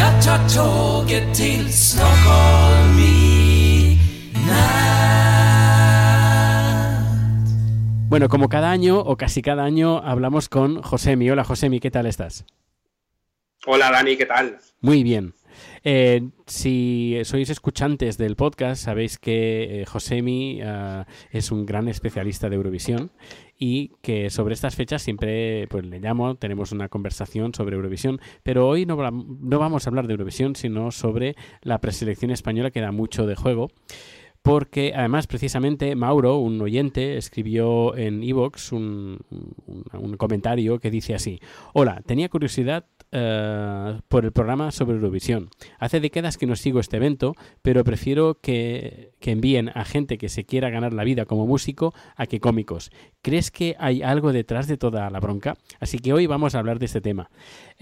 Jag tar tåget till Stockholm i. Bueno, como cada año, o casi cada año, hablamos con Josemi. Hola Josemi, ¿qué tal estás? Hola Dani, ¿qué tal? Muy bien. Eh, si sois escuchantes del podcast, sabéis que eh, Josemi ah, es un gran especialista de Eurovisión y que sobre estas fechas siempre pues, le llamo, tenemos una conversación sobre Eurovisión, pero hoy no, no vamos a hablar de Eurovisión, sino sobre la preselección española que da mucho de juego. Porque además, precisamente, Mauro, un oyente, escribió en Evox un, un- comentario que dice así: Hola, tenía curiosidad eh, por el programa sobre Eurovisión. Hace décadas que no sigo este evento, pero prefiero que, que envíen a gente que se quiera ganar la vida como músico a que cómicos. ¿Crees que hay algo detrás de toda la bronca? Así que hoy vamos a hablar de este tema.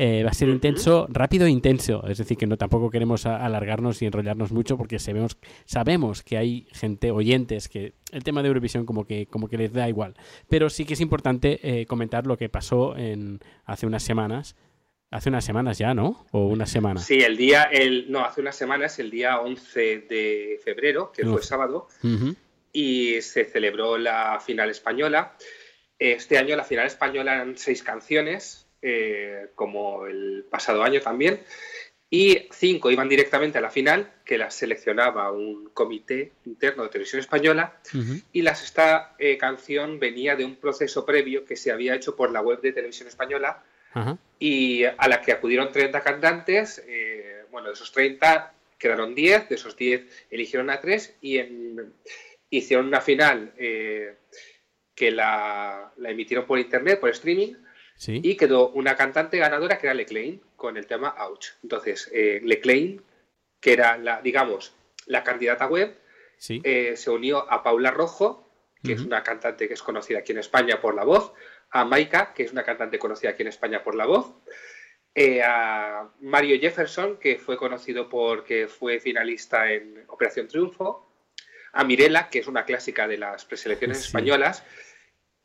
Eh, va a ser intenso, rápido e intenso. Es decir, que no tampoco queremos alargarnos y enrollarnos mucho porque sabemos, sabemos que hay gente, oyentes, que el tema de Eurovisión como que, como que les da igual. Pero sí que es importante eh, comentar lo que pasó en, hace unas semanas. Hace unas semanas ya, ¿no? O una semana. Sí, el día, el, no, hace unas semanas, el día 11 de febrero, que fue sábado, y se celebró la final española. Este año la final española eran seis canciones, eh, como el pasado año también, y cinco iban directamente a la final, que las seleccionaba un comité interno de televisión española, Ujú. y la sexta eh, canción venía de un proceso previo que se había hecho por la web de televisión española, Ajá. y a la que acudieron 30 cantantes. eh, bueno, de esos 30 quedaron 10, de esos 10 eligieron a 3 y en- hicieron una final eh, que la, la emitieron por internet, por streaming, Sí. y quedó una cantante ganadora que era Leclain con el tema Ouch. Entonces, eh, Leclain, que era la, digamos, la candidata web, Sí. eh, se unió a Paula Rojo, que es una cantante que es conocida aquí en España por la voz, a Maika, que es una cantante conocida aquí en España por la voz, eh, a Mario Jefferson, que fue conocido porque fue finalista en Operación Triunfo, a Mirela, que es una clásica de las preselecciones Sí. españolas,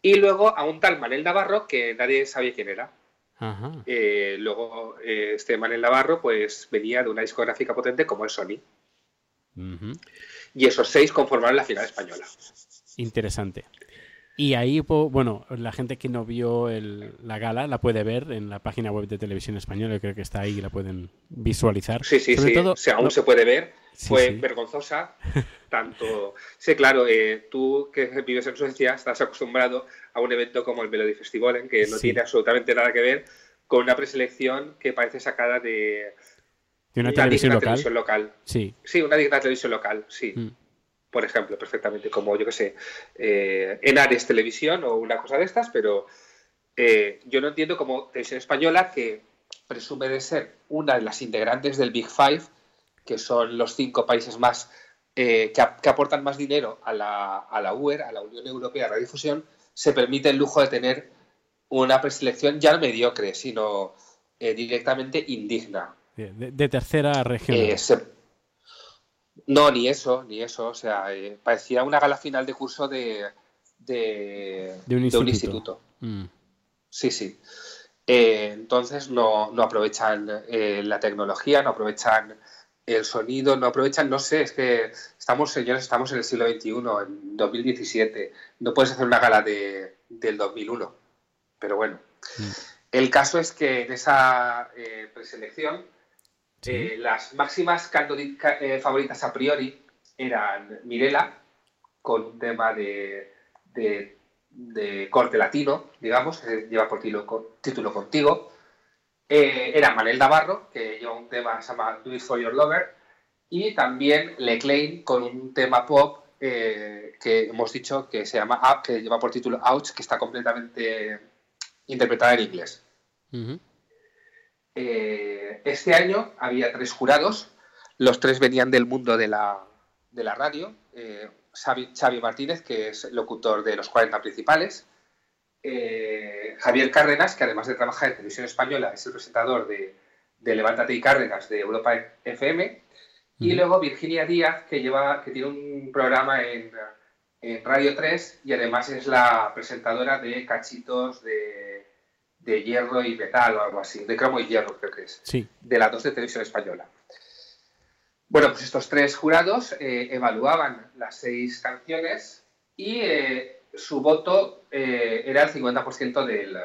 y luego a un tal Manel Navarro, que nadie sabía quién era. Ajá. Eh, luego, eh, este Manel Navarro, pues venía de una discográfica potente como es Sony. Y esos seis conformaron la final española. Interesante. Y ahí, bueno, la gente que no vio el- la gala la puede ver en la página web de Televisión Española, yo creo que está ahí y la pueden visualizar. Sí, sí, Sobre sí. todo- o sea, aún no- se puede ver. Sí, Fue sí. vergonzosa. Tanto. Sí, claro, eh, tú que vives en Suecia estás acostumbrado a un evento como el Melody Festival, en que no Sí. tiene absolutamente nada que ver con una preselección que parece sacada de de una una televisión digna local. televisión local. Sí. Sí, una digna televisión local, sí. Mm. Por ejemplo, perfectamente, como yo que sé, eh, en Ares Televisión o una cosa de estas, pero eh, yo no entiendo cómo Televisión Española, que presume de ser una de las integrantes del Big Five, que son los cinco países más eh, que, ap- que aportan más dinero a la, a la UER, a la Unión Europea de Radiodifusión, se permite el lujo de tener una preselección ya no mediocre, sino eh, directamente indigna. De, de- de tercera región. Eh, se- No, ni eso, ni eso. O sea, eh, parecía una gala final de curso de, de, de un de instituto. instituto. Mm. Sí, sí. Eh, entonces no, no aprovechan eh, la tecnología, no aprovechan el sonido, no aprovechan, no sé, es que estamos, señores, estamos en el siglo XXI, en 2017. No puedes hacer una gala de, del 2001. Pero bueno. Mm. El caso es que en esa eh, preselección Sí. eh, las máximas eh, favoritas a priori eran Mirela, con un tema de, de- de corte latino, digamos, que lleva por co- título contigo. Eh, era Manel Navarro, que lleva un tema que se llama Do It For Your Lover. Y también Leclain con un tema pop eh, que hemos dicho que se llama Up, que lleva por título Ouch, que está completamente interpretada en inglés. Ujú. Eh, este año había tres jurados, los tres venían del mundo de la, de la radio. Eh, Xavi, Xavi Martínez, que es locutor de los 40 principales. Eh, Javier Cárdenas, que además de trabajar en televisión española, es el presentador de, de Levántate y Cárdenas de Europa FM. Y luego Virginia Díaz, que, lleva, que tiene un programa en, en Radio 3 y además es la presentadora de Cachitos de, de Hierro y Metal o algo así, de Cromo y Hierro creo que es Sí. de la 2 de televisión española. Bueno, pues estos tres jurados eh, evaluaban las seis canciones y eh, su voto eh, era el 50% del-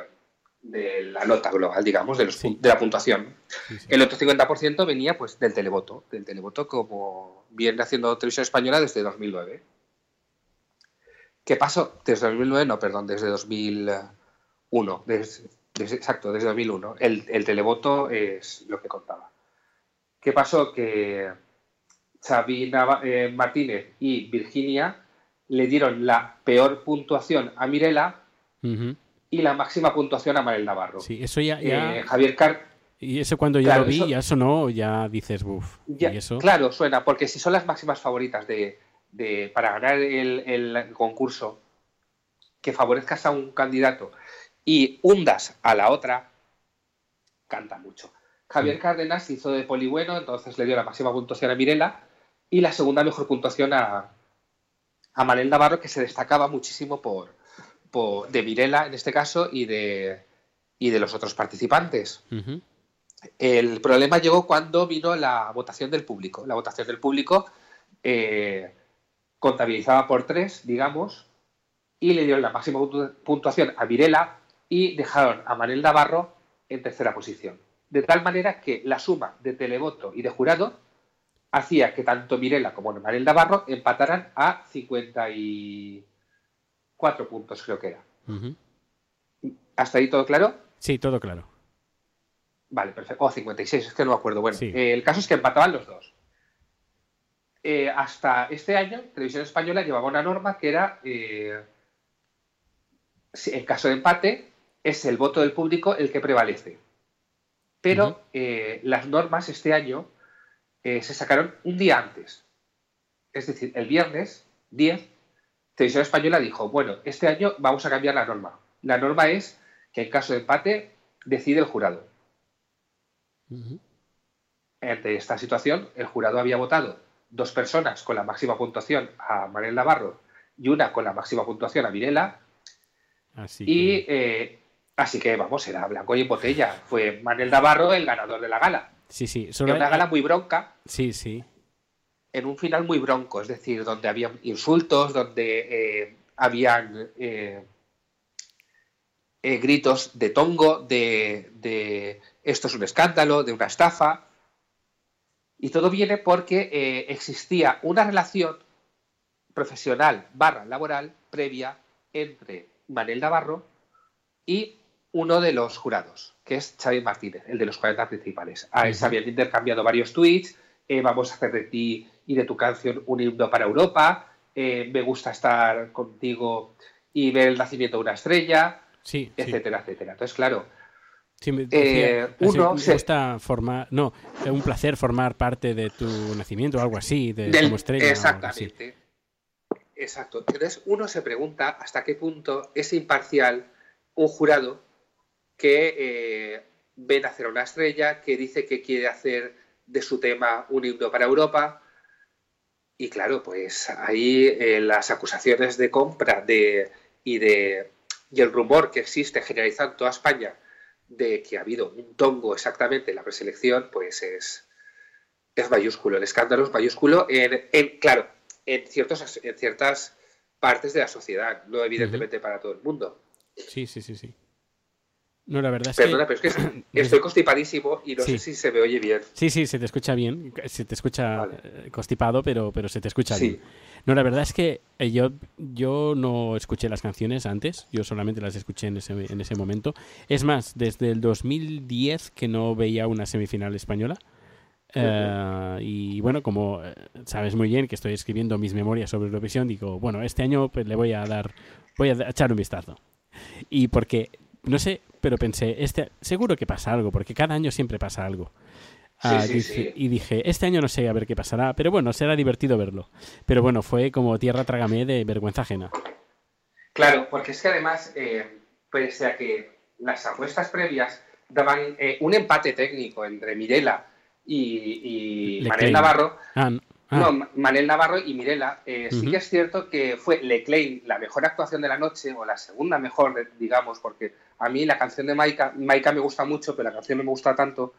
de la nota global, digamos, de, los Sí. de la puntuación. sí, sí. El otro 50% venía pues del televoto, del televoto como viene haciendo televisión española desde 2009. ¿Qué pasó? Desde 2009, no, perdón, desde 2001. Desde, desde- exacto, desde 2001. El, el televoto es lo que contaba. ¿Qué pasó? Que Xavi eh, Martínez y Virginia le dieron la peor puntuación a Mirela y la máxima puntuación a Manel Navarro. Sí, eso ya... ya- Eh, Javier Car y eso cuando ya claro, lo vi, eso- ya sonó, ya dices, buf. Ya, y eso... Claro, suena, porque si son las máximas favoritas de, de- para ganar el, el concurso, que favorezcas a un candidato y hundas a la otra, canta mucho. Javier Mm. Cárdenas hizo de polibueno, entonces le dio la máxima puntuación a Mirela y la segunda mejor puntuación a, a Manel Navarro, que se destacaba muchísimo por, por- de Mirela en este caso y de, y de los otros participantes. El problema llegó cuando vino la votación del público. La votación del público eh, contabilizaba por tres, digamos, y le dieron la máxima puntu- puntuación a Virela y dejaron a Manel Navarro en tercera posición. De tal manera que la suma de televoto y de jurado hacía que tanto Mirela como Manel Navarro empataran a 54 puntos, creo que era. ¿Hasta ahí todo claro? Sí, todo claro. Vale, perfecto. O 56, es que no me acuerdo. Bueno, Sí. eh, el caso es que empataban los dos. Eh, hasta este año, Televisión Española llevaba una norma que era, eh, en caso de empate, es el voto del público el que prevalece. Pero eh, las normas este año eh, se sacaron un día antes. Es decir, el viernes 10, Televisión Española dijo, bueno, este año vamos a cambiar la norma. La norma es que en caso de empate decide el jurado. Ante esta situación, el jurado había votado dos personas con la máxima puntuación a Manel Navarro y una con la máxima puntuación a Mirela. Así Y eh, así que, vamos, era blanco y en botella. Fue Manel Navarro el ganador de la gala. Sí, sí. Era una gala muy bronca, Sí, sí. en un final muy bronco, es decir, donde había insultos, donde eh, habían eh, eh, gritos de tongo, de, de esto es un escándalo, de una estafa. Y todo viene porque eh, existía una relación profesional barra laboral previa entre Manel Navarro y uno de los jurados, que es Xavi Martínez, el de los 40 principales. A él se habían intercambiado varios tweets, eh, vamos a hacer de ti y de tu canción un himno para Europa, eh, me gusta estar contigo y ver el nacimiento de una estrella, Sí, sí. etcétera, etcétera. Entonces, claro, Sí, me Eh, decía, uno me se- gusta formar, no, es un placer formar parte de tu nacimiento o algo así, de Del- como estrella. así. Exactamente. Exacto. Entonces uno se pregunta hasta qué punto es imparcial un jurado que eh, ve nacer a una estrella, que dice que quiere hacer de su tema un himno para Europa. Y claro, pues ahí eh, las acusaciones de compra de, y, de, y el rumor que existe generalizado en toda España de que ha habido un tongo exactamente en la preselección, pues es, es mayúsculo, el escándalo es mayúsculo en, en- claro, en, ciertos, en ciertas partes de la sociedad, no evidentemente para todo el mundo. Sí, sí, sí, sí. No, la verdad es Perdona, que... pero es que estoy constipadísimo y no Sí. sé si se me oye bien. Sí, sí, se te escucha bien. Se te escucha Vale. eh, constipado, pero, pero se te escucha Sí. bien. No, la verdad es que eh, yo, yo no escuché las canciones antes. Yo solamente las escuché en ese, en ese momento. Es más, desde el 2010 que no veía una semifinal española. Eh, y bueno, como sabes muy bien que estoy escribiendo mis memorias sobre Eurovisión, digo, bueno, este año pues, le voy a dar, voy a echar un vistazo. Y porque, no sé, pero pensé, este, seguro que pasa algo, porque cada año siempre pasa algo. Ah, sí, dice- sí. Y dije, este año no sé a ver qué pasará, pero bueno, será divertido verlo. Pero bueno, fue como tierra trágame de vergüenza ajena. Claro, porque es que además, eh, pese a que las apuestas previas daban eh, un empate técnico entre Mirela y, y Navarro, Ah, no. Ah, no, Ma- Manel Navarro y Mirela, eh, sí que es cierto que fue Leclerc la mejor actuación de la noche, o la segunda mejor, de- digamos, porque a mí la canción de Maika, Maika me gusta mucho, pero la canción no me gusta tanto.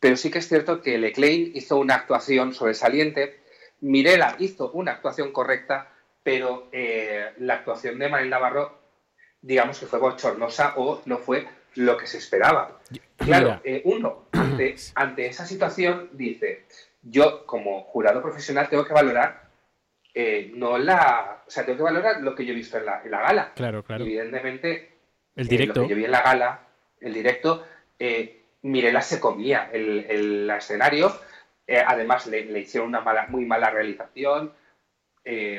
Pero sí que es cierto que Leclerc hizo una actuación sobresaliente, Mirela hizo una actuación correcta, pero eh, la actuación de Manel Navarro, digamos que fue bochornosa o no fue lo que se esperaba. Claro, eh, uno, ante, ante esa situación, dice, yo como jurado profesional tengo que valorar, eh, no la, o sea, tengo que valorar lo que yo he visto en la, en la gala. Claro, claro. Evidentemente, El eh, directo. lo que yo vi en la gala, el directo, eh, Mirela se comía el, el escenario. además, le, le hicieron una mala, muy mala realización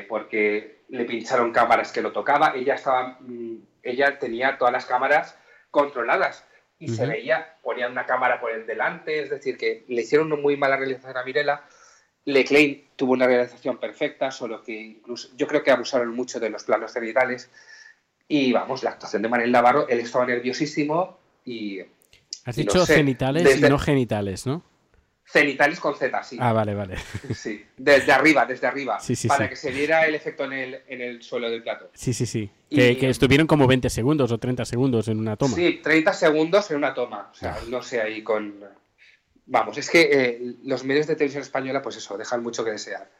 porque le pincharon cámaras que lo tocaba. Ella estaba, mm, ella tenía todas las cámaras controladas y se veía, ponían una cámara por el delante, es decir, que le hicieron una muy mala realización a Mirela. Leclerc tuvo una realización perfecta, solo que incluso yo creo que abusaron mucho de los planos cenitales. Y vamos, la actuación de Manel Navarro, él estaba nerviosísimo y Has no dicho sé, desde- y no genitales, ¿no? Cenitales con Z, sí. Ah, vale, vale. Sí, desde arriba, desde arriba, Sí, sí, para sí. que se viera el efecto en el, en el suelo del plato. Sí, sí, sí. Y- Que, que estuvieron como 20 segundos o 30 segundos en una toma. Sí, 30 segundos en una toma. O sea, Ah. no sé ahí con... Vamos, es que eh, los medios de televisión española, pues eso, dejan mucho que desear.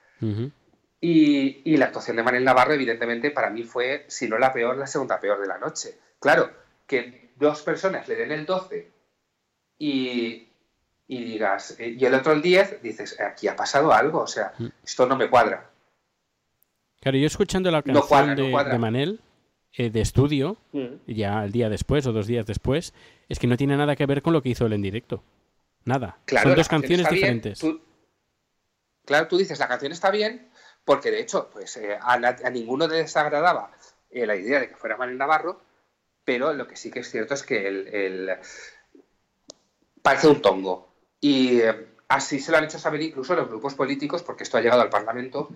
Y, y la actuación de Manel Navarro, evidentemente, para mí fue, si no la peor, la segunda peor de la noche. Claro, que dos personas le den el 12 y, y digas, eh, y el otro el 10, dices, aquí ha pasado algo, o sea, Mm. esto no me cuadra. Claro, yo escuchando la No canción cuadra, no de, de Manel, eh, de estudio, Mm. ya el día después o dos días después, es que no tiene nada que ver con lo que hizo él en directo. Nada. Claro, Son dos canción canciones bien, diferentes. tú- claro, tú dices, la canción está bien, porque de hecho, pues eh, a, ninguno le desagradaba eh, la idea de que fuera Manel Navarro, pero lo que sí que es cierto es que el, el- parece un tongo. Y eh, así se lo han hecho saber incluso los grupos políticos, porque esto ha llegado al Parlamento.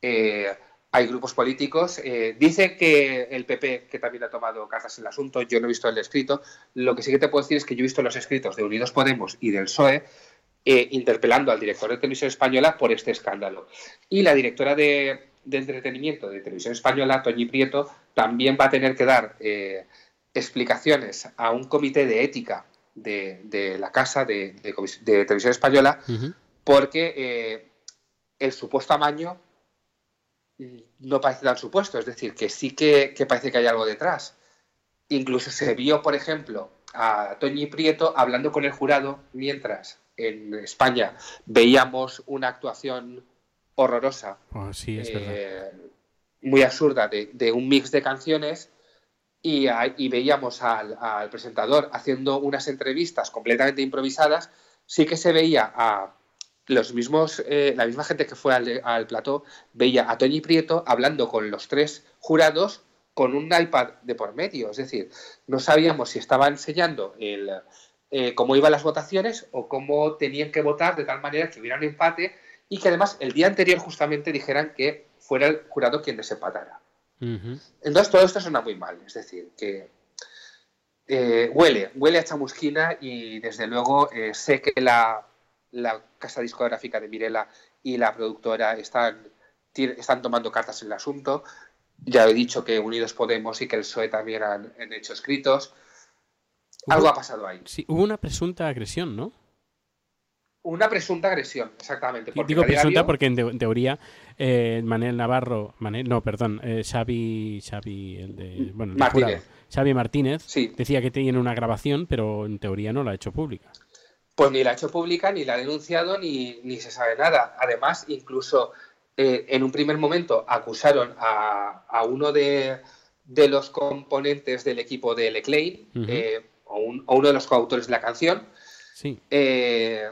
eh, hay grupos políticos. eh, dice que el PP, que también ha tomado cartas en el asunto, yo no he visto el escrito. Lo que sí que te puedo decir es que yo he visto los escritos de Unidos Podemos y del PSOE interpelando al director de Televisión Española por este escándalo. Y la directora de, entretenimiento de Televisión Española, Toñi Prieto, también va a tener que dar explicaciones a un comité de ética de, de la Casa de, de de Televisión Española porque eh, el supuesto amaño no parece tan supuesto, es decir, que sí que, que parece que hay algo detrás. Incluso se vio, por ejemplo, a Toñi Prieto hablando con el jurado mientras en España veíamos una actuación horrorosa, Oh, sí, es verdad. eh, muy absurda, de, de un mix de canciones y, veíamos al, al presentador haciendo unas entrevistas completamente improvisadas, sí que se veía a los mismos, eh, la misma gente que fue al, al plató, veía a Toñi Prieto hablando con los tres jurados con un iPad de por medio. Es decir, no sabíamos si estaba enseñando el, eh, cómo iban las votaciones o cómo tenían que votar de tal manera que hubiera un empate y que además el día anterior justamente dijeran que fuera el jurado quien desempatara. Entonces todo esto suena muy mal, es decir, que eh, huele, huele a chamusquina y desde luego eh, sé que la, la casa discográfica de Mirela y la productora están, están tomando cartas en el asunto. Ya he dicho que Unidos Podemos y que el PSOE también han, han hecho escritos. Algo ha pasado ahí. Sí, hubo una presunta agresión, ¿no? Una presunta agresión, exactamente. porque Digo presunta vio. porque en, te- en teoría eh, Manel Navarro, Manel, no, perdón, eh, Xavi, Xavi, el de, bueno, el Martínez. jurado, Xavi Martínez Sí. decía que tiene una grabación, pero en teoría no la ha hecho pública. Pues ni la ha hecho pública, ni la ha denunciado, ni, ni se sabe nada. Además, incluso eh, en un primer momento acusaron a, a uno de, de los componentes del equipo de Leclerc, eh, o, un- o uno de los coautores de la canción, Sí. Eh,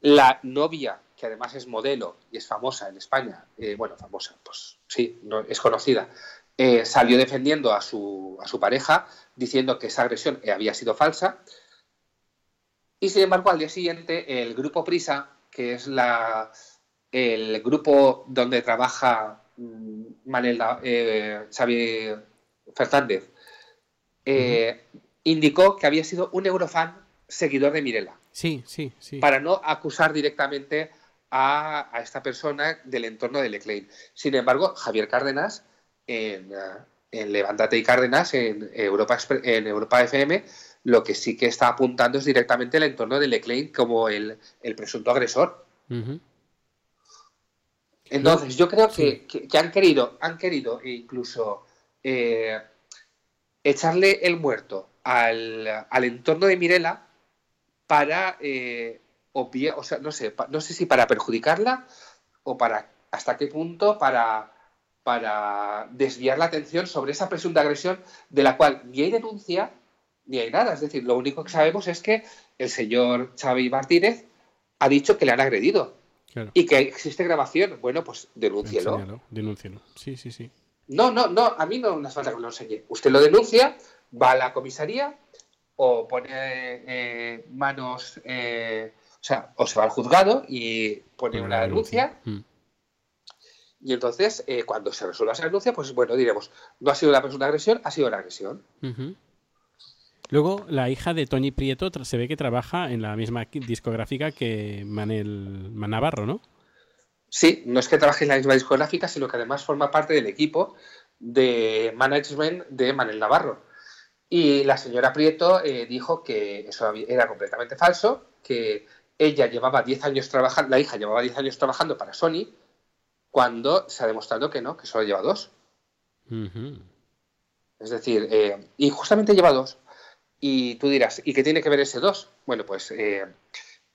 la novia, que además es modelo y es famosa en España, eh, bueno, famosa, pues sí, no, es conocida, eh, salió defendiendo a su, a su pareja diciendo que esa agresión había sido falsa. Y sin embargo, al día siguiente, el grupo Prisa, que es la, el grupo donde trabaja mm, Manel, eh, Xavi Fernández, eh, indicó que había sido un eurofan seguidor de Mirela Sí, sí, sí. para no acusar directamente a, a esta persona del entorno de Leclerc. Sin embargo, Javier Cárdenas, en, eh, en Levántate y Cárdenas, en Europa, en Europa FM, lo que sí que está apuntando es directamente el entorno de Leclerc como el, el presunto agresor. Entonces, yo creo que, Sí. que- que han querido, han querido incluso eh, echarle el muerto al, al entorno de Mirela para eh, obviar, o sea, no sé, no sé si para perjudicarla o para hasta qué punto para, para desviar la atención sobre esa presunta agresión de la cual ni hay denuncia ni hay nada. Es decir, lo único que sabemos es que el señor Xavi Martínez ha dicho que le han agredido Claro. y que existe grabación. Bueno, pues denúncielo. Enséñalo, denúncielo. Sí, sí, sí. No, no, no, a mí no me hace falta que me lo enseñe. Usted lo denuncia, va a la comisaría o pone eh, manos, eh, o sea, o se va al juzgado y pone una denuncia. Mm. Y entonces, eh, cuando se resuelva esa denuncia, pues bueno, diremos, no ha sido la persona agresión, ha sido la agresión. Luego, la hija de Toñi Prieto se ve que trabaja en la misma discográfica que Manel Navarro, ¿no? Sí, no es que trabaje en la misma discográfica, sino que además forma parte del equipo de management de Manel Navarro. Y la señora Prieto eh, dijo que eso era completamente falso, que ella llevaba 10 años trabajando, la hija llevaba 10 años trabajando para Sony, cuando se ha demostrado que no, que solo lleva dos. Es decir, eh, y justamente lleva dos. Y tú dirás, ¿y qué tiene que ver ese dos? Bueno, pues eh,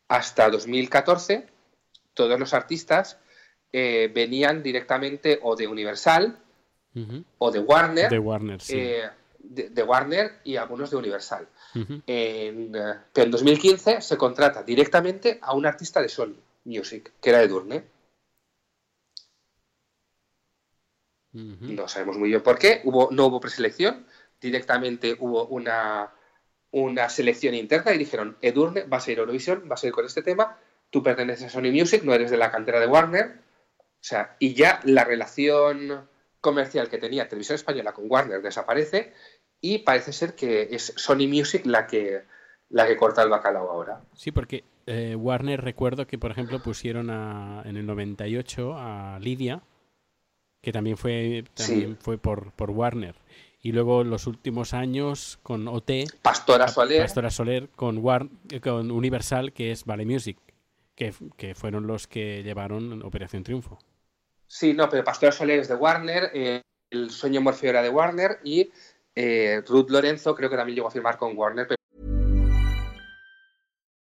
hasta 2014 todos los artistas eh, venían directamente o de Universal o de Warner, De Warner, sí. Eh, de, de Warner y algunos de Universal. En, eh, pero en 2015 se contrata directamente a un artista de Sony Music, que era Edurne. No sabemos muy bien por qué. Hubo, no hubo preselección, directamente hubo una, una selección interna y dijeron, Edurne, vas a ir a Eurovisión, vas a ir con este tema, tú perteneces a Sony Music, no eres de la cantera de Warner. O sea, y ya la relación comercial que tenía Televisión Española con Warner desaparece y parece ser que es Sony Music la que, la que corta el bacalao ahora. Sí, porque eh, Warner recuerdo que, por ejemplo, pusieron a- en el 98 a Lidia, que también fue, también Sí. fue por, por Warner. Y luego los últimos años con OT, Pastora Soler. Pastora Soler, con, War, eh, con Universal, que es Vale Music, que, que fueron los que llevaron Operación Triunfo. Sí, no, pero Pastora Soler es de Warner, eh, El Sueño Morfeo era de Warner y eh, Ruth Lorenzo creo que también llegó a firmar con Warner,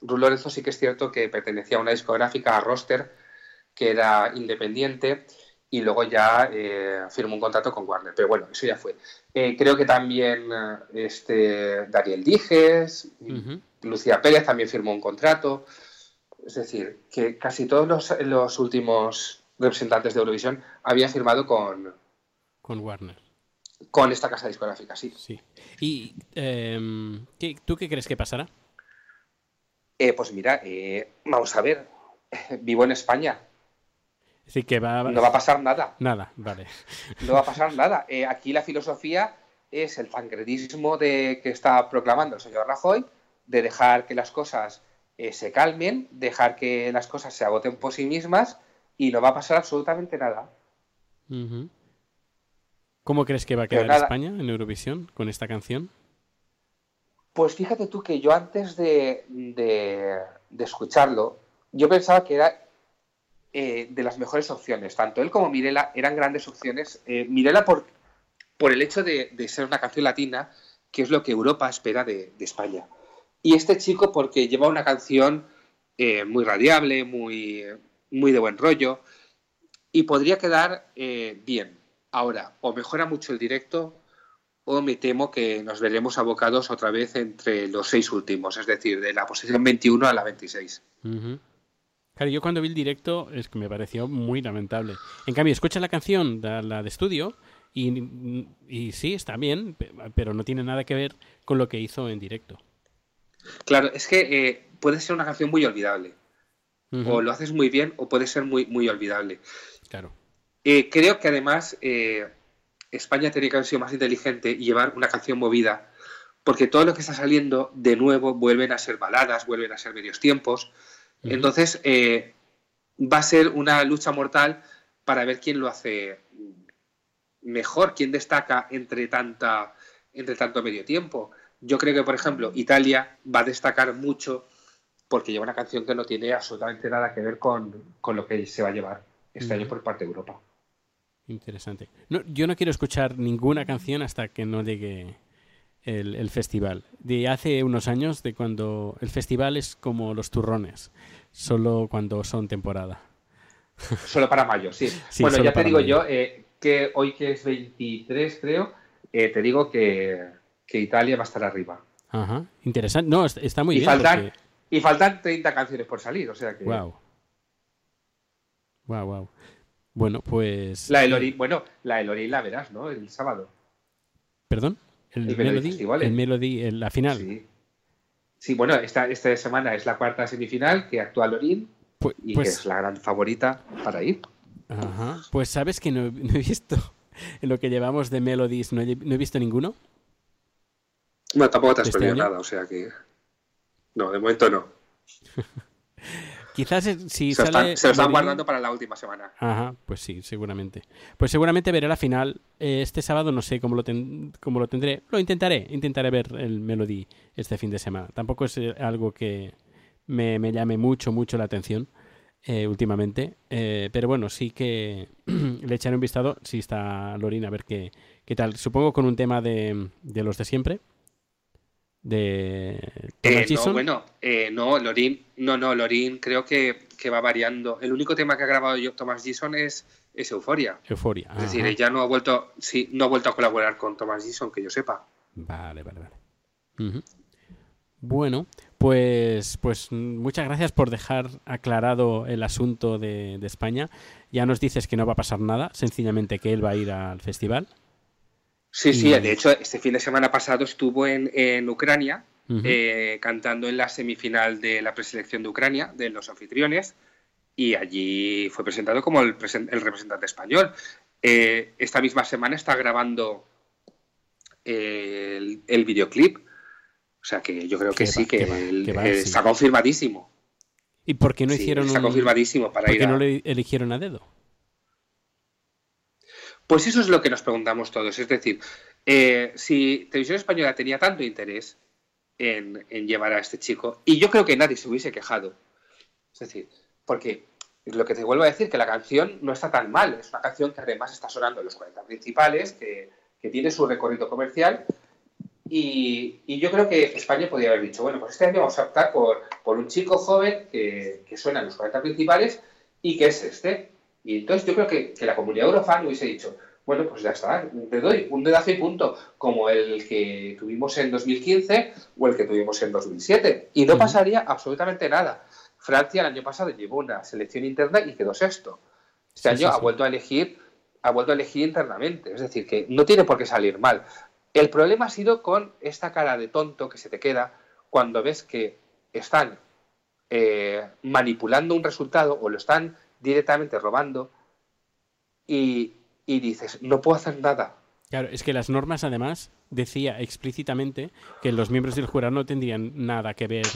Ru Lorenzo sí que es cierto que pertenecía a una discográfica, a Roster, que era independiente y luego ya eh, firmó un contrato con Warner. Pero bueno, eso ya fue. Eh, creo que también eh, este, Daniel Dijes, Lucía Pérez también firmó un contrato. Es decir, que casi todos los, los últimos representantes de Eurovisión habían firmado con, Con Warner. con esta casa discográfica, sí. Sí. ¿Y ¿qué- tú qué crees que pasará? Eh, pues mira, eh, vamos a ver. Vivo en España. Es decir, que va... No va a pasar nada. Nada, vale. No va a pasar nada. Eh, aquí la filosofía es el tancredismo de, que está proclamando el señor Rajoy, de dejar que las cosas se calmen, dejar que las cosas se agoten por sí mismas y no va a pasar absolutamente nada. ¿Cómo crees que va a quedar. España en Eurovisión con esta canción? Pues fíjate tú que yo antes de, escucharlo, yo pensaba que era eh, de las mejores opciones. Tanto él como Mirela eran grandes opciones. Eh, Mirela por, el hecho de, ser una canción latina, que es lo que Europa espera de, España. Y este chico porque lleva una canción eh, muy radiable, muy, muy de buen rollo, y podría quedar bien. Ahora, o mejora mucho el directo, o me temo que nos veremos abocados otra vez entre los seis últimos, es decir, de la posición 21 a la 26. Ujú. Claro, yo cuando vi el directo es que me pareció muy lamentable. En cambio, escucha la canción, la, la de estudio, y, y sí, está bien, pe- pero no tiene nada que ver con lo que hizo en directo. Claro, es que eh, puede ser una canción muy olvidable. O lo haces muy bien o puede ser muy, muy olvidable. Claro. Eh, creo que además eh, España tenía que haber sido más inteligente y llevar una canción movida, porque todo lo que está saliendo de nuevo vuelven a ser baladas, vuelven a ser medios tiempos. Entonces eh, va a ser una lucha mortal para ver quién lo hace mejor, quién destaca entre, tanta, entre tanto medio tiempo. Yo creo que, por ejemplo, Italia va a destacar mucho porque lleva una canción que no tiene absolutamente nada que ver con, con lo que se va a llevar este año por parte de Europa. Interesante. No, yo no quiero escuchar ninguna canción hasta que no llegue el, el festival. De hace unos años, de cuando el festival es como los turrones, solo cuando son temporada. Solo para mayo, sí. Sí, bueno, ya te digo mayo. yo eh, que hoy que es 23, creo, eh, te digo que, que Italia va a estar arriba. Ajá. Interesante. No, est- está muy y, bien. faltan, porque- y faltan 30 canciones por salir, o sea que... Wow. Wow, wow. Bueno, pues. La de Lorín, bueno, la de Lorín la verás, ¿no? El sábado. Perdón. El, El Melody. Festival, ¿eh? El Melody, el- la final. Sí. Sí, bueno, esta, esta semana es la cuarta semifinal que actúa Lorín Pu- y pues, que es la gran favorita para ir. ajá. Pues sabes que no, he- no he visto en lo que llevamos de Melodies, no he, no he visto ninguno. Bueno, tampoco te has ¿Este perdido año? nada, o sea que... No, de momento no. Quizás si se, sale. están, se lo están guardando para la última semana. Ajá, pues sí, seguramente. Pues seguramente veré la final. Eh, este sábado no sé cómo lo, ten- cómo lo tendré. Lo intentaré. Intentaré ver el Melody este fin de semana. Tampoco es eh, algo que me, me llame mucho, mucho la atención eh, últimamente. Eh, pero bueno, sí que le echaré un vistazo si está Lorina a ver qué, qué tal. Supongo con un tema de, de los de siempre. De Thomas Eh, no, bueno, eh, no, Lorín, no, no, Lorín creo que, que va variando. El único tema que ha grabado yo, Thomas Gison es, es Euforia. Euforia. Es decir, ella no ha vuelto, sí, no ha vuelto a colaborar con Thomas Gison, que yo sepa. Vale, vale, vale. Bueno, pues, pues muchas gracias por dejar aclarado el asunto de, de España. Ya nos dices que no va a pasar nada, sencillamente que él va a ir al festival. Sí, sí, de hecho, este fin de semana pasado estuvo en, en Ucrania eh, cantando en la semifinal de la preselección de Ucrania, de los anfitriones, y allí fue presentado como el, presen- el representante español. Eh, esta misma semana está grabando eh, el, el videoclip O sea que yo creo que, sí, va, que, que va, el- que va, sí. está confirmadísimo. ¿Y por qué no Sí, hicieron está un- confirmadísimo para ¿Por ir qué a- no le eligieron a dedo? Pues eso es lo que nos preguntamos todos. Es decir, eh, si Televisión Española tenía tanto interés en, llevar a este chico, y yo creo que nadie se hubiese quejado. Es decir, porque lo que te vuelvo a decir, que la canción no está tan mal. Es una canción que además está sonando en los 40 principales, que, tiene su recorrido comercial. Y, yo creo que España podría haber dicho, bueno, pues este año vamos a optar por, un chico joven que, que suena en los 40 principales y que es este. Y entonces yo creo que, que la comunidad Eurofan hubiese dicho, bueno, pues ya está, te doy un dedazo y punto, como el que tuvimos en 2015 o el que tuvimos en 2007. Y no pasaría absolutamente nada. Francia el año pasado llevó una selección interna y quedó sexto. Este Sí, año sí, ha vuelto a elegir, ha vuelto a elegir internamente. Es decir, que no tiene por qué salir mal. El problema ha sido con esta cara de tonto que se te queda cuando ves que están eh, manipulando un resultado o lo están directamente robando y, y dices, no puedo hacer nada. Claro, es que las normas además decía explícitamente que los miembros del jurado no tendrían nada que ver,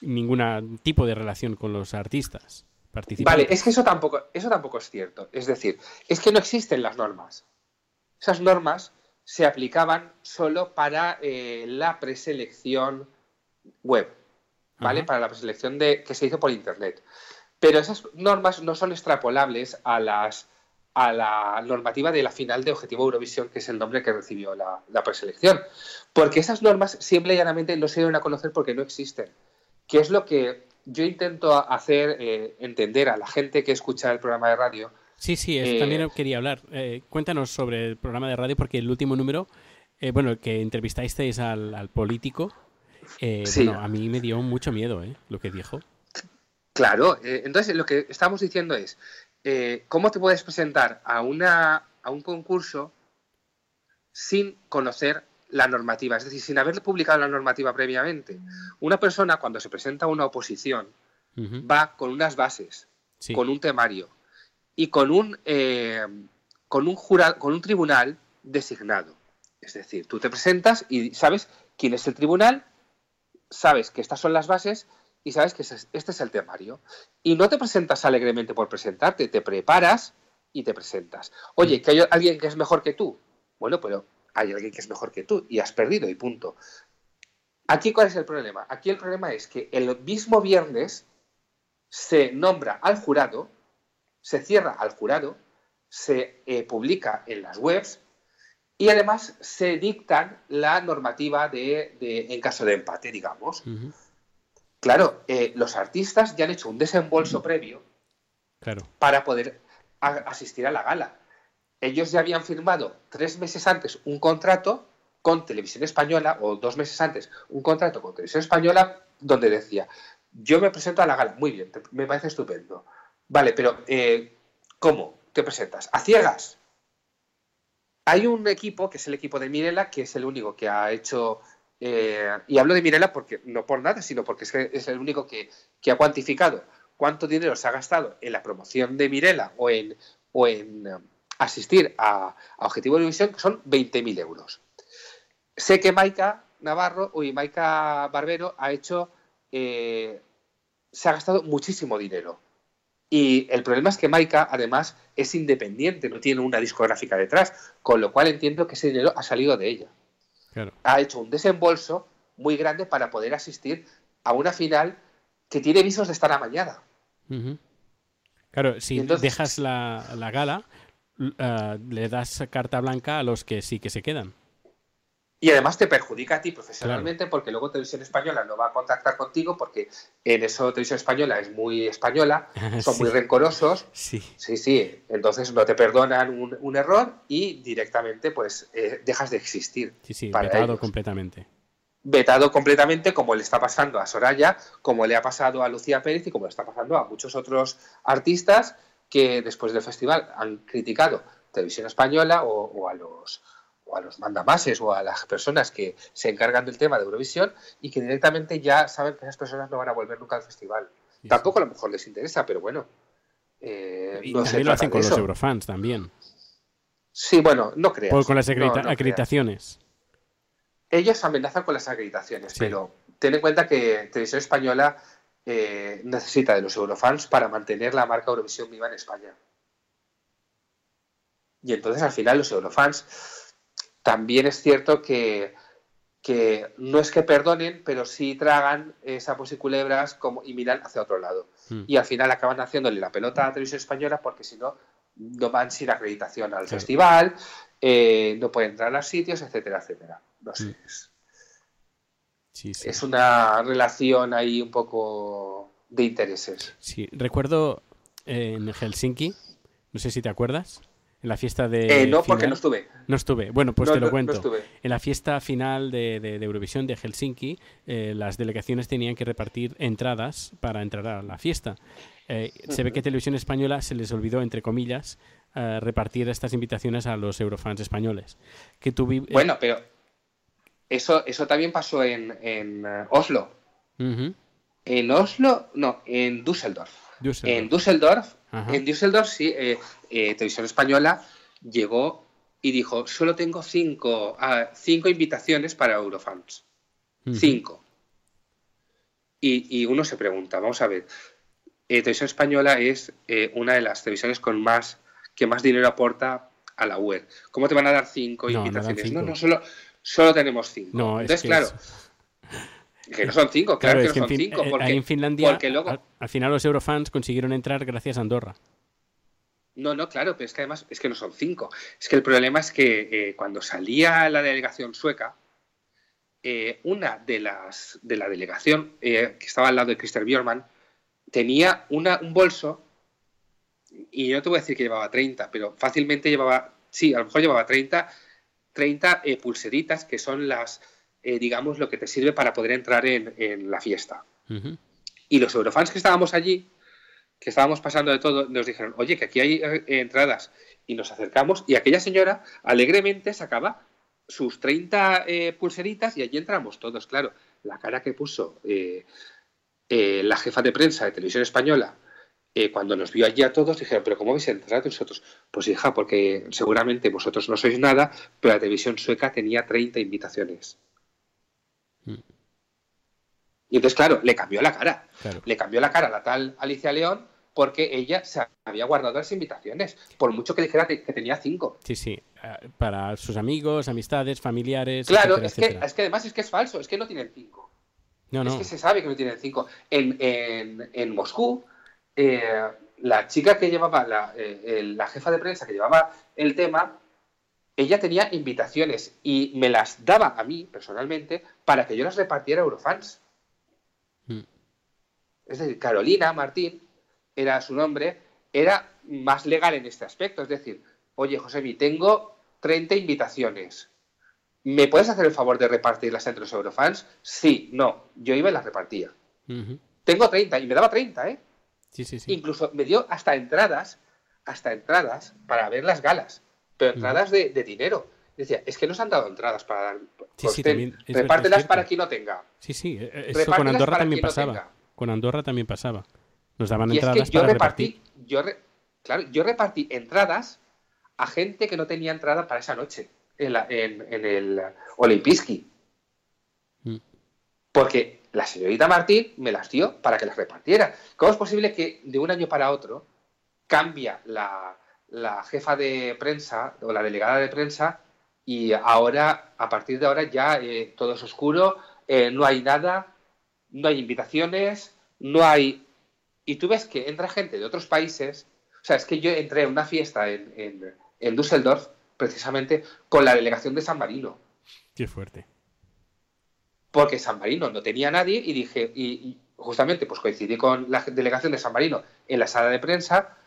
ningún tipo de relación con los artistas participantes. Vale, es que eso tampoco, eso tampoco es cierto. Es decir, es que no existen las normas. Esas normas se aplicaban solo para eh, la preselección web, ¿vale? Ajá. Para la preselección de, que se hizo por internet. Pero esas normas no son extrapolables a las a la normativa de la final de Objetivo Eurovisión, que es el nombre que recibió la, la preselección. Porque esas normas simple y llanamente no se deben a conocer porque no existen. Que es lo que yo intento hacer eh, entender a la gente que escucha el programa de radio. Sí, sí, eso Eh, también quería hablar. Eh, cuéntanos sobre el programa de radio porque el último número, bueno, el que entrevistasteis al, al político, Sí. bueno, a mí me dio mucho miedo, ¿eh? Lo que dijo. Claro, eh, entonces lo que estamos diciendo es, eh, ¿cómo te puedes presentar a, una, a un concurso sin conocer la normativa? Es decir, sin haber publicado la normativa previamente. Una persona cuando se presenta a una oposición va con unas bases, Sí. con un temario y con un, eh, con, un jura- con un tribunal designado. Es decir, tú te presentas y sabes quién es el tribunal, sabes que estas son las bases y sabes que este es el temario. Y no te presentas alegremente por presentarte, te preparas y te presentas. Oye, que hay alguien que es mejor que tú. Bueno, pero hay alguien que es mejor que tú y has perdido y punto. Aquí, ¿cuál es el problema? Aquí el problema es que el mismo viernes se nombra al jurado, se cierra al jurado, se eh, publica en las webs y además se dictan la normativa de, de- en caso de empate, digamos. Claro, eh, los artistas ya han hecho un desembolso previo Claro. para poder a- asistir a la gala. Ellos ya habían firmado tres meses antes un contrato con Televisión Española, o dos meses antes, un contrato con Televisión Española, donde decía, yo me presento a la gala, muy bien, te- me parece estupendo. Vale, pero eh, ¿cómo te presentas? ¿A ciegas? Hay un equipo, que es el equipo de Mirela, que es el único que ha hecho, eh, y hablo de Mirela porque no por nada, sino porque es, el único que, ha cuantificado cuánto dinero se ha gastado en la promoción de Mirela o en, eh, asistir a, a Objetivo Eurovisión, que son 20.000 euros. Sé que Maika Navarro, uy, Maika Barbero ha hecho, eh, se ha gastado muchísimo dinero. Y el problema es que Maika, además, es independiente, no tiene una discográfica detrás, con lo cual entiendo que ese dinero ha salido de ella. Claro. Ha hecho un desembolso muy grande para poder asistir a una final que tiene visos de estar amañada. Claro, si entonces- dejas la, la gala, ah, le das carta blanca a los que sí que se quedan. Y además te perjudica a ti profesionalmente porque luego Televisión Española no va a contactar contigo porque en eso Televisión Española es muy española, son Sí. muy rencorosos. Sí. Sí, sí, entonces no te perdonan un, un error y directamente pues eh, dejas de existir. Sí, sí, para vetado ellos. completamente. Vetado completamente como le está pasando a Soraya, como le ha pasado a Lucía Pérez y como le está pasando a muchos otros artistas que después del festival han criticado Televisión Española o, o a los o a los mandamases o a las personas que se encargan del tema de Eurovisión y que directamente ya saben que esas personas no van a volver nunca al festival. Sí, Tampoco a lo mejor les interesa, pero bueno. eh, Y no también lo hacen con los. Eurofans también. Sí, bueno, no creas. Con las acredita- no acreditaciones. ellos amenazan con las acreditaciones, pero ten en cuenta que Televisión Española eh, necesita de los Eurofans para mantener la marca Eurovisión viva en España. Y entonces al final los Eurofans también es cierto que, que no es que perdonen, pero sí tragan sapos y culebras como, y miran hacia otro lado. Mm. Y al final acaban haciéndole la pelota a la televisión española porque si no, no van sin acreditación al festival, eh, no pueden entrar a los sitios, etcétera, etcétera. No sé. Mm. Es, Sí, sí. es una relación ahí un poco de intereses. Sí, recuerdo eh, en Helsinki, no sé si te acuerdas, en la fiesta de. Eh, no, porque no estuve. No estuve. Bueno, pues No, te lo no- no cuento. estuve. En la fiesta final de, de- de Eurovisión de Helsinki, eh, las delegaciones tenían que repartir entradas para entrar a la fiesta. Eh, se ve que Televisión Española se les olvidó, entre comillas, repartir estas invitaciones a los eurofans españoles. Que Bueno, pero eso, eso también pasó en, en, Oslo. En Oslo, no, en Düsseldorf. Düsseldorf. En Düsseldorf, Ajá. en Düsseldorf sí, eh, eh, Televisión Española llegó y dijo, solo tengo cinco, ah, cinco invitaciones para Eurofans. Cinco. Y, y uno se pregunta, vamos a ver, eh, Televisión Española es una de las televisiones con más que más dinero aporta a la web. ¿Cómo te van a dar cinco No, invitaciones? No, cinco. no, solo, solo tenemos cinco. No, es Entonces, que claro, es- que no son cinco, claro, Claro, que es no son fin- cinco. eh, Porque, ahí en Finlandia, porque luego... al, al final los eurofans consiguieron entrar gracias a Andorra. No, no, claro, pero es que además es que no son cinco. Es que el problema es que eh, cuando salía la delegación sueca, eh, una de las de la delegación eh, que estaba al lado de Christer Björman tenía una, un bolso y yo no te voy a decir que llevaba 30, pero fácilmente llevaba, sí, a lo mejor llevaba 30, 30 eh, pulseritas que son las, eh, digamos, lo que te sirve para poder entrar en, en la fiesta. Y los eurofans que estábamos allí, que estábamos pasando de todo, nos dijeron, oye, que aquí hay eh, entradas. Y nos acercamos y aquella señora alegremente sacaba sus 30 eh, pulseritas y allí entramos todos. Claro, la cara que puso eh, eh, la jefa de prensa de Televisión Española cuando nos vio allí a todos, dijeron, pero ¿cómo vais a entrar nosotros? Pues hija, porque seguramente vosotros no sois nada, pero la televisión sueca tenía 30 invitaciones. Mm. Y entonces, claro, le cambió la cara. Claro. Le cambió la cara a la tal Alicia León porque ella se había guardado las invitaciones, por mucho que dijera que, tenía cinco. Sí, sí. eh, Para sus amigos, amistades, familiares. Claro, etcétera, es que, etcétera. es que además es que es falso, es que no tienen cinco. No, Es no. que se sabe que no tienen cinco. En, en- en Moscú, eh, la chica que llevaba, la, eh, la jefa de prensa que llevaba el tema, ella tenía invitaciones y me las daba a mí personalmente para que yo las repartiera a Eurofans. Mm. Es decir, Carolina Martín era su nombre, era más legal en este aspecto. Es decir, oye, Josemi, tengo 30 invitaciones. ¿Me puedes hacer el favor de repartirlas entre los Eurofans? Sí, no. Yo iba y las repartía. Tengo 30 y me daba 30, ¿eh? Sí, sí, sí. Incluso me dio hasta entradas, hasta entradas para ver las galas, pero entradas de, de dinero. Decía, es que nos han dado entradas para dar. Sí, sí, también repártelas para quien no tenga. Sí, sí. eh, eh, Eso con Andorra también no pasaba. tenga. Con Andorra también pasaba. Nos daban Y es que entradas yo para repartí, repartir. yo re- claro, yo repartí entradas a gente que no tenía entrada para esa noche en, la- en- en el Olimpiski. Mm. Porque la señorita Martín me las dio para que las repartiera. ¿Cómo es posible que de un año para otro cambia la, la jefa de prensa o la delegada de prensa y ahora, a partir de ahora ya eh, todo es oscuro, eh, no hay nada, no hay invitaciones, no hay... Y tú ves que entra gente de otros países. O sea, es que yo entré a una fiesta en, en, en Düsseldorf precisamente con la delegación de San Marino Qué fuerte. porque San Marino no tenía nadie y dije, y, y justamente pues coincidí con la delegación de San Marino en la sala de prensa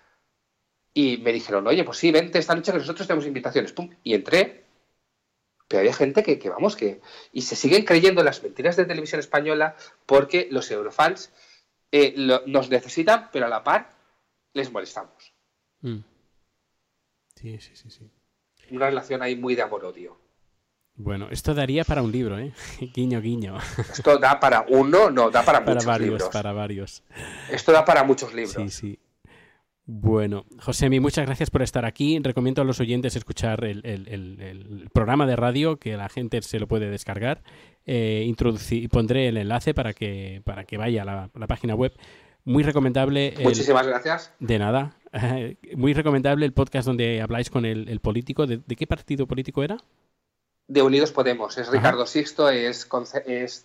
y me dijeron, oye, pues sí, vente esta noche que nosotros tenemos invitaciones. Pum, y entré, pero había gente que, que, vamos, que... Y se siguen creyendo las mentiras de televisión española porque los eurofans eh, lo- nos necesitan, pero a la par les molestamos. Mm. Sí, sí, sí, sí. Una relación ahí muy de amor-odio. Bueno, esto daría para un libro, ¿eh? guiño, guiño. Esto da para uno, no, da para, para muchos varios, libros. para varios. Esto da para muchos libros. Sí, sí. Bueno, Josemi, muchas gracias por estar aquí. Recomiendo a los oyentes escuchar el, el- el- el programa de radio, que la gente se lo puede descargar. Eh, pondré el enlace para que, para que vaya a la, la página web. Muy recomendable. Muchísimas gracias. De nada. Muy recomendable el podcast donde habláis con el, político. ¿De, de qué partido político era? De Unidos Podemos. Es Ajá. Ricardo Sixto, es,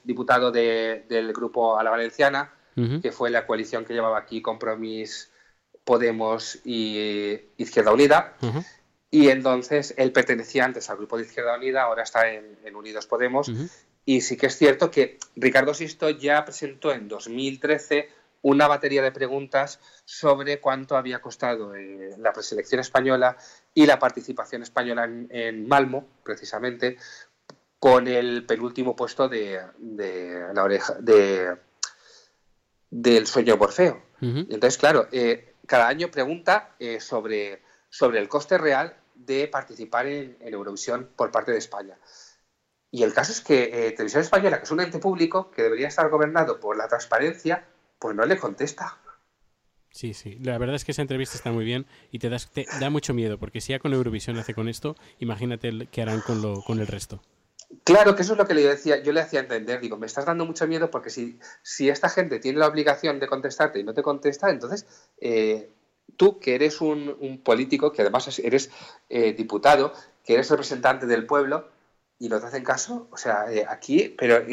diputado de- del grupo A la Valenciana, que fue la coalición que llevaba aquí Compromís, Podemos y Izquierda Unida. Y entonces él pertenecía antes al grupo de Izquierda Unida, ahora está en, en Unidos Podemos. Y sí que es cierto que Ricardo Sisto ya presentó en 2013 una batería de preguntas sobre cuánto había costado eh, la preselección española y la participación española en, en Malmo, precisamente, con el penúltimo puesto de, de la oreja de del sueño de Morfeo. Entonces, claro, eh, cada año pregunta eh, sobre, sobre el coste real de participar en, Eurovisión por parte de España. Y el caso es que eh, Televisión Española, que es un ente público que debería estar gobernado por la transparencia, pues no le contesta. Sí, sí. La verdad es que esa entrevista está muy bien y te, das, te da mucho miedo, porque si ya con Eurovisión hace con esto, imagínate qué harán con, lo, con el resto. Claro, que eso es lo que le decía, yo le hacía entender. Digo, me estás dando mucho miedo porque si, si esta gente tiene la obligación de contestarte y no te contesta, entonces eh, tú, que eres un, un político, que además es- eres eh, diputado, que eres representante del pueblo y no te hacen caso, o sea, eh, aquí, pero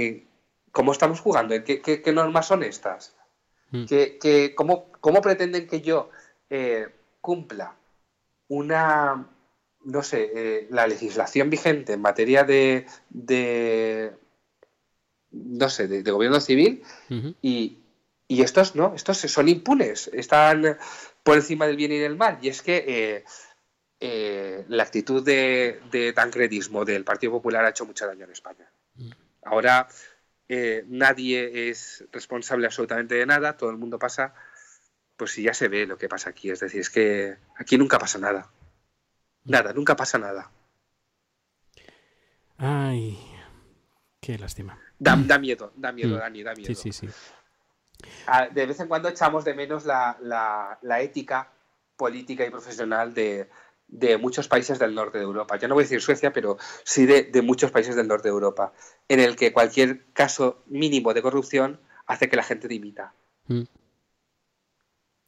¿cómo estamos jugando? ¿Qué, qué- qué normas son estas? Mm. ¿Qué- qué- cómo, cómo pretenden que yo eh, cumpla una, no sé, eh, la legislación vigente en materia de, de no sé, de, de gobierno civil y, y estos no, estos son impunes, están por encima del bien y del mal. Y es que eh, eh, la actitud de, de tancredismo del Partido Popular ha hecho mucho daño en España. Ahora eh, nadie es responsable absolutamente de nada, todo el mundo pasa, pues si ya se ve lo que pasa aquí. Es decir, es que aquí nunca pasa nada. Nada, nunca pasa nada. Ay, qué lástima. Da, da miedo, da miedo, Mm. Dani, da miedo. Sí, sí, sí. De vez en cuando echamos de menos la, la- la ética política y profesional de, de muchos países del norte de Europa. Ya no voy a decir Suecia, pero sí de, de muchos países del norte de Europa, en el que cualquier caso mínimo de corrupción hace que la gente dimita. Mm.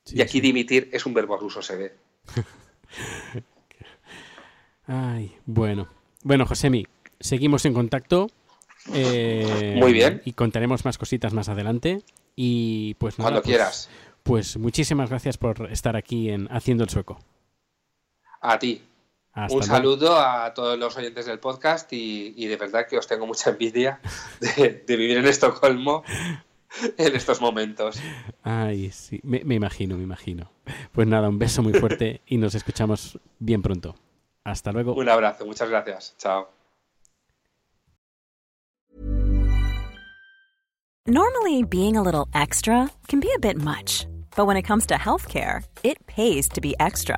Sí, y aquí sí. dimitir es un verbo ruso, se ve. Ay, bueno. Bueno, Josemi, seguimos en contacto. eh, Muy bien. Y contaremos más cositas más adelante. Y pues nada, Cuando pues- quieras. Pues muchísimas gracias por estar aquí en Haciendo el Sueco. A ti. Hasta un luego. saludo a todos los oyentes del podcast y, y de verdad que os tengo mucha envidia de, de vivir en Estocolmo en estos momentos. Ay, sí, me, me imagino, me imagino. Pues nada, un beso muy fuerte y nos escuchamos bien pronto. Hasta luego. Un abrazo, muchas gracias. Chao. Normally, being a little extra can be a bit much, but when it comes to healthcare, it pays to be extra.